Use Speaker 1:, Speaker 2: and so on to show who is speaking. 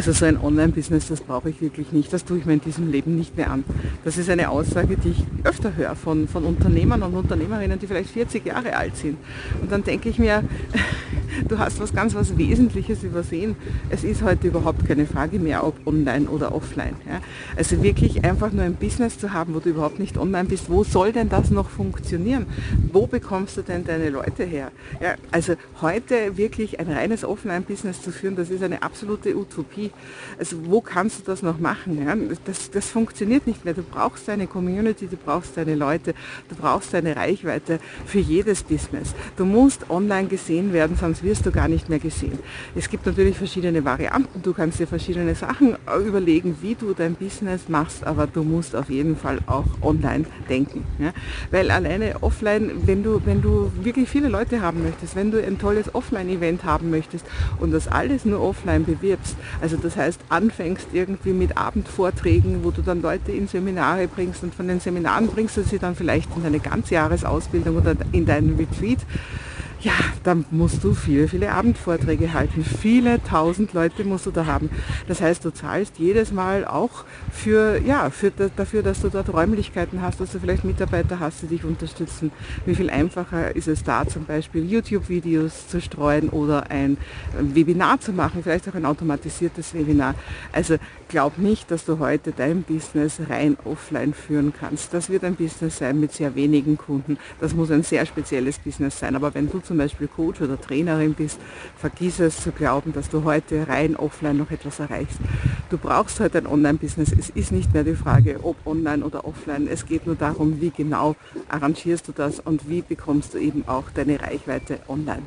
Speaker 1: Also so ein Online-Business, das brauche ich wirklich nicht. Das tue ich mir in diesem Leben nicht mehr an. Das ist eine Aussage, die ich öfter höre von, von Unternehmern und Unternehmerinnen, die vielleicht 40 Jahre alt sind. Und dann denke ich mir, du hast was ganz was Wesentliches übersehen. Es ist heute überhaupt keine Frage mehr, ob online oder offline. Ja. Also wirklich einfach nur ein Business zu haben, wo du überhaupt nicht online bist, wo soll denn das noch funktionieren? Wo bekommst du denn deine Leute her? Ja, also heute wirklich ein reines Offline-Business zu führen, das ist eine absolute Utopie. Also wo kannst du das noch machen? Ja? Das, das funktioniert nicht mehr. Du brauchst deine Community, du brauchst deine Leute, du brauchst deine Reichweite für jedes Business. Du musst online gesehen werden, sonst wirst du gar nicht mehr gesehen. Es gibt natürlich verschiedene Varianten. Du kannst dir verschiedene Sachen überlegen, wie du dein Business machst, aber du musst auf jeden Fall auch online denken. Ja? Weil alleine offline, wenn du, wenn du wirklich viele Leute haben möchtest, wenn du ein tolles Offline-Event haben möchtest und das alles nur offline bewirbst, also das heißt anfängst irgendwie mit Abendvorträgen, wo du dann Leute in Seminare bringst und von den Seminaren bringst du sie dann vielleicht in deine Ganzjahresausbildung oder in deinen Retreat ja, dann musst du viele, viele Abendvorträge halten. Viele tausend Leute musst du da haben. Das heißt, du zahlst jedes Mal auch für, ja, für, dafür, dass du dort Räumlichkeiten hast, dass du vielleicht Mitarbeiter hast, die dich unterstützen. Wie viel einfacher ist es da zum Beispiel YouTube-Videos zu streuen oder ein Webinar zu machen, vielleicht auch ein automatisiertes Webinar. Also glaub nicht, dass du heute dein Business rein offline führen kannst. Das wird ein Business sein mit sehr wenigen Kunden. Das muss ein sehr spezielles Business sein. Aber wenn du zum Beispiel Coach oder Trainerin bist, vergiss es zu glauben, dass du heute rein offline noch etwas erreichst. Du brauchst heute ein Online-Business. Es ist nicht mehr die Frage, ob online oder offline. Es geht nur darum, wie genau arrangierst du das und wie bekommst du eben auch deine Reichweite online.